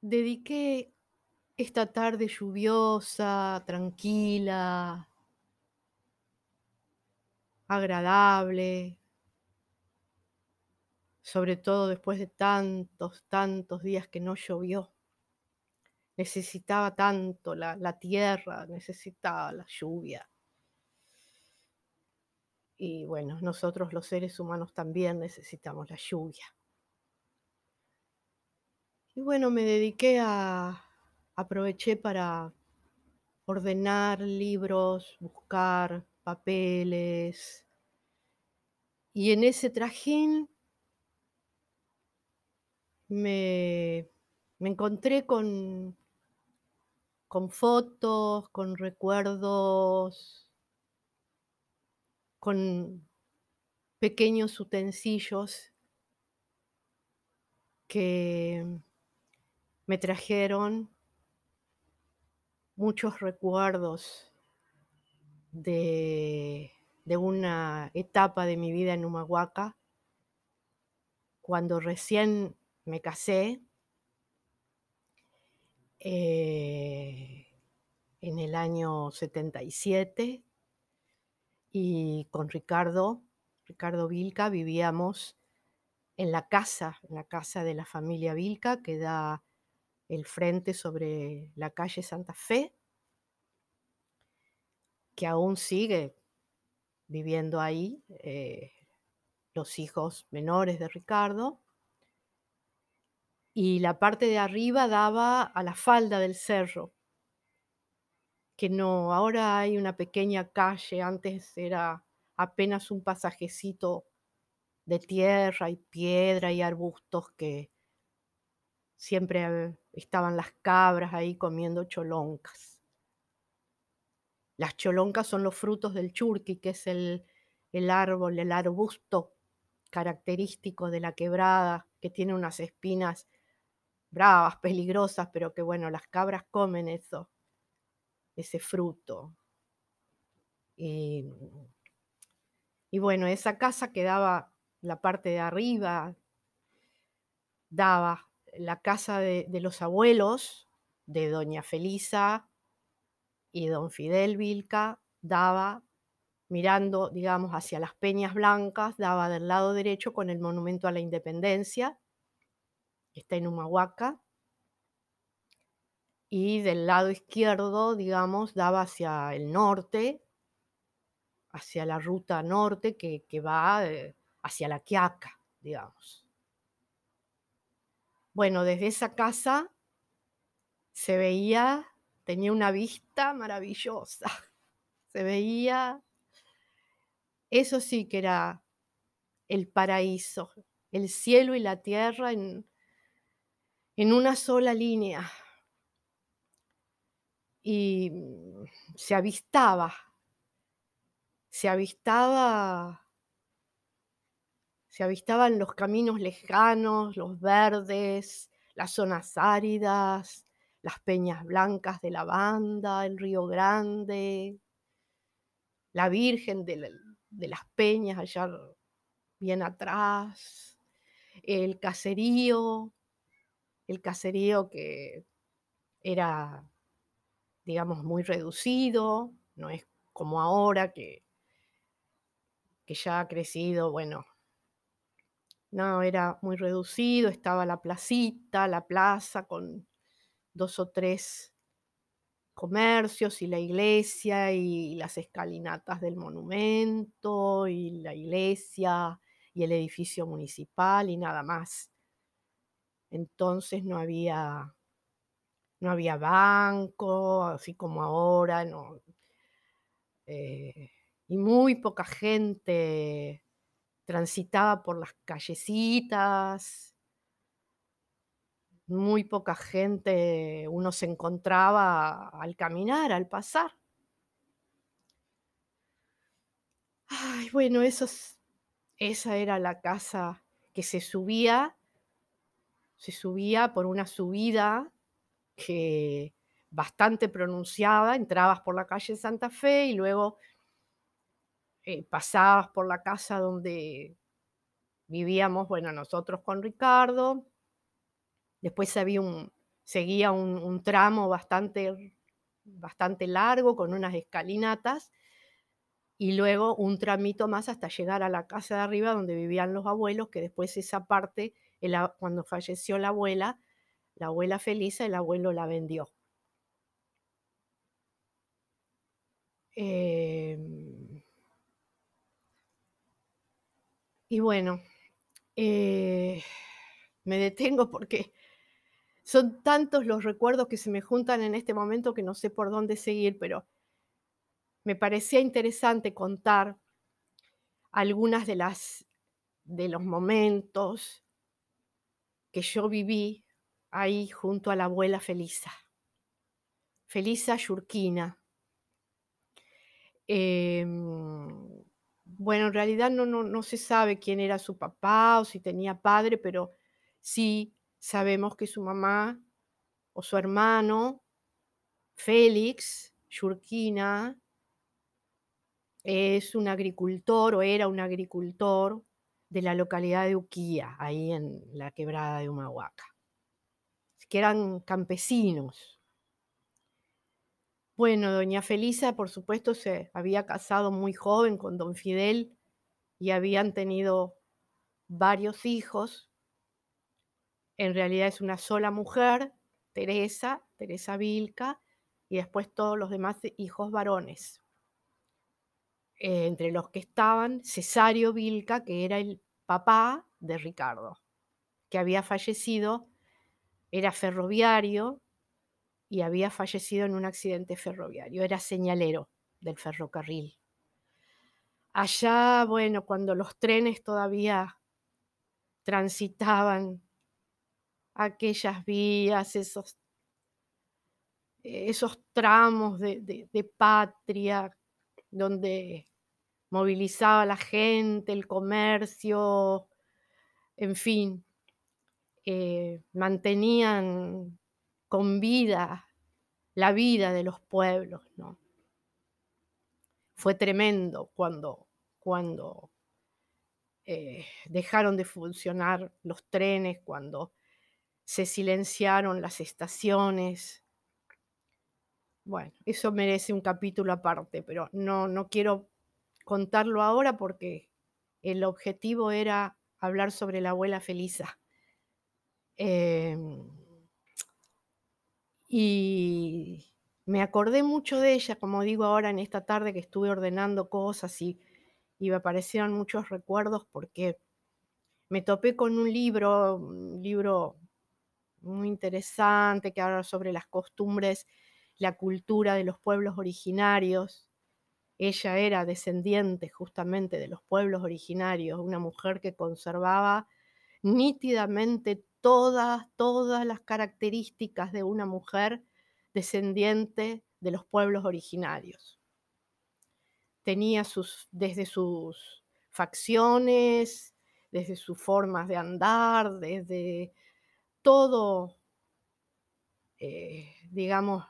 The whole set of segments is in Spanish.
dediqué esta tarde lluviosa, tranquila agradable sobre todo después de tantos, tantos días que no llovió. Necesitaba tanto la la tierra, necesitaba la lluvia. Y bueno, nosotros los seres humanos también necesitamos la lluvia. Y bueno, me dediqué a aproveché para ordenar libros, buscar papeles. Y en ese trajín me me encontré con con fotos, con recuerdos con pequeños utensilios que me trajeron muchos recuerdos de una etapa de mi vida en Humahuaca cuando recién me casé eh, en el año 77 y con Ricardo, Ricardo Vilca, vivíamos en la casa, en la casa de la familia Vilca, que da el frente sobre la calle Santa Fe que aún sigue viviendo ahí, eh, los hijos menores de Ricardo. Y la parte de arriba daba a la falda del cerro. Que no ahora hay una pequeña calle, antes era apenas un pasajecito de tierra y piedra y arbustos que siempre estaban las cabras ahí comiendo choloncas. Las choloncas son los frutos del churqui, que es el el árbol, el arbusto característico de la quebrada, que tiene unas espinas bravas, peligrosas, pero que bueno, las cabras comen eso ese fruto. Y y bueno, esa casa quedaba la parte de arriba daba la casa de los abuelos de doña Felisa y don Fidel Vilca, daba mirando, digamos, hacia las Peñas Blancas, daba del lado derecho con el Monumento a la Independencia está en Humahuaca y del lado izquierdo, digamos, daba hacia el norte hacia la ruta norte que que va, eh, hacia La Quiaca, digamos. Bueno, desde esa casa se veía tenía una vista maravillosa. Se veía eso sí que era el paraíso, el cielo y la tierra en en una sola línea. Y, mm, se avistaba se avistaba se avistaban los caminos lejanos, los verdes, las zonas áridas, las peñas blancas de la banda, el río Grande. La Virgen de de las Peñas allá bien atrás, el caserío el caserío que era, digamos, muy reducido, no es como ahora que que ya ha crecido, bueno no, era muy reducido, estaba la placita, la plaza con 2 o 3 comercios y la iglesia y las escalinatas del monumento y la iglesia y el edificio municipal y nada más. Entonces no había no había banco, así como ahora, no eh, y muy poca gente transitaba por las callecitas muy poca gente uno se encontraba al caminar, al pasar. Ay, bueno, esa era la casa que se subía se subía por una subida que bastante pronunciada, entrabas por la calle Santa Fe y luego eh, por la casa donde vivíamos, bueno, nosotros con Ricardo. Después había un seguía un, tramo bastante, bastante largo con unas escalinatas y luego un tramito más hasta llegar a la casa de arriba donde vivían los abuelos, que después esa parte, cuando falleció la abuela, la abuela Felisa, el abuelo la vendió. Em, y bueno, eh, me detengo porque son tantos los recuerdos que se me juntan en este momento que no sé por dónde seguir, pero me parecía interesante contar algunas de las de los momentos que yo viví ahí junto a la abuela Felisa. Felisa Yurquina. Em, bueno, en realidad no, se sabe quién era su papá o si tenía padre, pero sí sabemos que su mamá o su hermano, Félix Yurquina, es un agricultor o era un agricultor de la localidad de Uquía, ahí en la quebrada de Humahuaca, que eran campesinos. Bueno, doña Felisa, por supuesto, se había casado muy joven con don Fidel y habían tenido varios hijos. En realidad es una sola mujer, Teresa, Teresa Vilca, y después todos los demás hijos varones. Eh, entre los que estaban Cesario Vilca, que era el papá de Ricardo, que había fallecido, era ferroviario y había fallecido en un accidente ferroviario, era señalero del ferrocarril. Allá, bueno, cuando los trenes todavía transitaban aquellas vías, esos, esos tramos de patria donde movilizaba la gente, el comercio, en fin, eh, mantenían con vida la vida de los pueblos, ¿no? Fue tremendo cuando, cuando eh, dejaron de funcionar los trenes, cuando se silenciaron las estaciones. Bueno, eso merece un capítulo aparte, pero no, no quiero contarlo ahora porque el objetivo era hablar sobre la abuela Felisa. Eh, y me acordé mucho de ella, como digo ahora en esta tarde que estuve ordenando cosas y, me aparecieron muchos recuerdos porque me topé con un libro, un libro muy interesante que habla sobre las costumbres, la cultura de los pueblos originarios. Ella era descendiente justamente de los pueblos originarios, una mujer que conservaba nítidamente todas, todas las características de una mujer descendiente de los pueblos originarios. Tenía sus, desde sus facciones, desde sus formas de andar, desde todo, eh, digamos,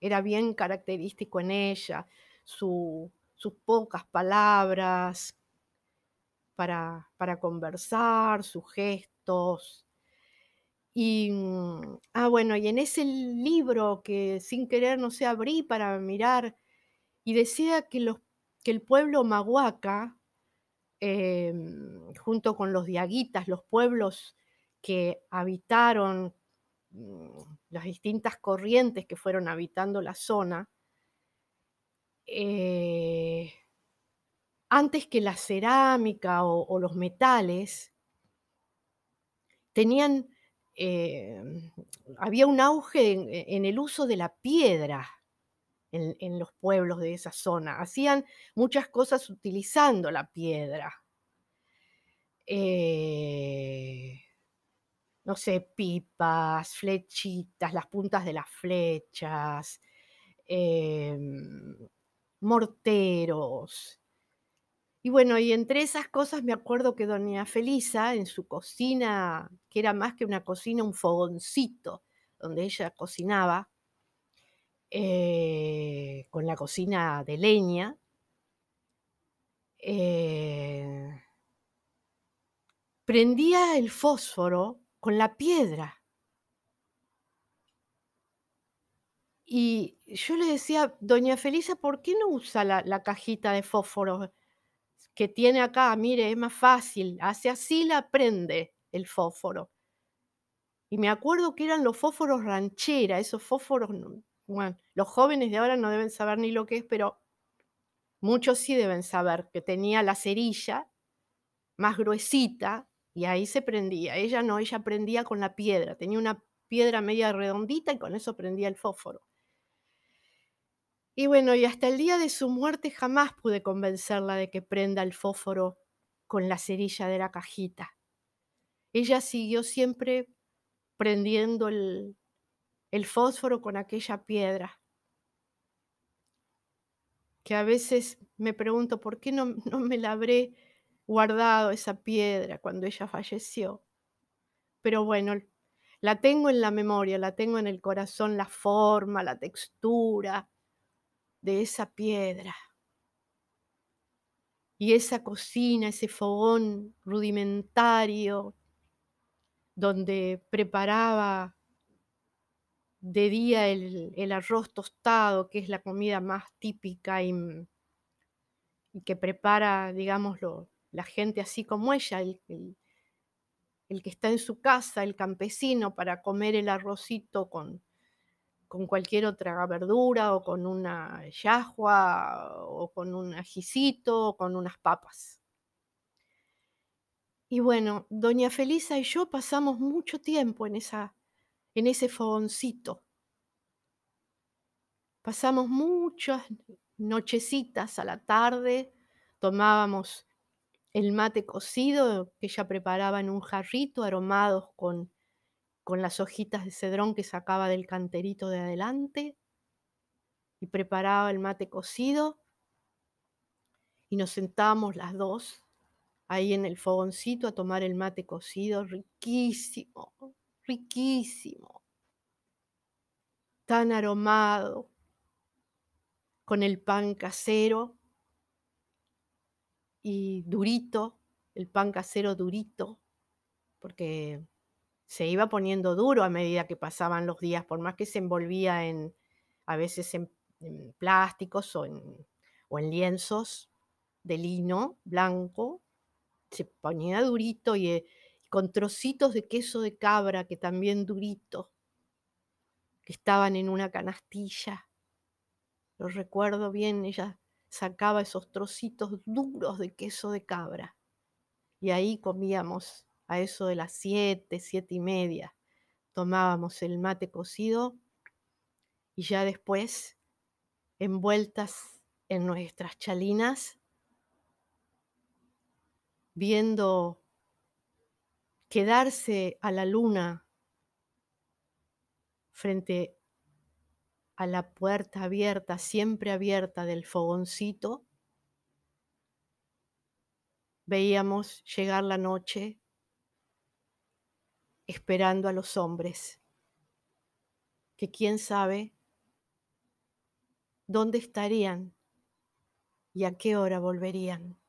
era bien característico en ella, su, sus pocas palabras para, para conversar, sus gestos, y, mm, ah, bueno, y en ese libro que sin querer, no sé, abrí para mirar, y decía que, los, que el pueblo Mahuaca, em, junto con los diaguitas, los pueblos que habitaron mm, las distintas corrientes que fueron habitando la zona, eh, antes que la cerámica o, los metales, tenían eh, había un auge en, el uso de la piedra en, en, los pueblos de esa zona. Hacían muchas cosas utilizando la piedra. Eh, no sé, pipas, flechitas, las puntas de las flechas, eh, morteros, y bueno, y entre esas cosas me acuerdo que doña Felisa en su cocina, que era más que una cocina, un fogoncito donde ella cocinaba, eh, con la cocina de leña, eh, prendía el fósforo con la piedra. Y yo le decía: "Doña Felisa, ¿por qué no usa la la cajita de fósforo que tiene acá? Mire, es más fácil, hace así, la prende el fósforo". Y me acuerdo que eran los fósforos ranchera, esos fósforos, no bueno, los jóvenes de ahora no deben saber ni lo que es, pero muchos sí deben saber, que tenía la cerilla más gruesita y ahí se prendía. Ella no, ella prendía con la piedra, tenía una piedra media redondita y con eso prendía el fósforo. Y bueno, y hasta el día de su muerte jamás pude convencerla de que prenda el fósforo con la cerilla de la cajita. Ella siguió siempre prendiendo el fósforo con aquella piedra. Que a veces me pregunto, ¿por qué no no me la habré guardado esa piedra cuando ella falleció? Pero bueno, la tengo en la memoria, la tengo en el corazón, la forma, la textura de esa piedra. Y esa cocina, ese fogón rudimentario donde preparaba de día el arroz tostado, que es la comida más típica y mm que prepara, digámoslo, la gente así como ella, el el el que está en su casa, el campesino, para comer el arrocito con con cualquier otra verdura, o con una llajua, o con un ajicito, o con unas papas. Y bueno, doña Felisa y yo pasamos mucho tiempo en esa en ese fogoncito. Pasamos muchas nochecitas a la tarde, tomábamos el mate cocido que ella preparaba en un jarrito, aromados con con las hojitas de cedrón que sacaba del canterito de adelante y preparaba el mate cocido y nos sentábamos las 2 ahí en el fogoncito a tomar el mate cocido, riquísimo, riquísimo. Tan aromado. Con el pan casero. Y durito, el pan casero durito, porque se iba poniendo duro a medida que pasaban los días, por más que se envolvía en a veces en plásticos o en o en lienzos de lino blanco, se ponía durito y, eh, con trocitos de queso de cabra que también durito que estaban en una canastilla. Lo recuerdo bien, ella sacaba esos trocitos duros de queso de cabra, y ahí comíamos a eso de las 7, 7:30, tomábamos el mate cocido y ya después, envueltas en nuestras chalinas viendo quedarse a la luna frente a la puerta abierta, siempre abierta del fogoncito veíamos llegar la noche esperando a los hombres que quién sabe dónde estarían y a qué hora volverían.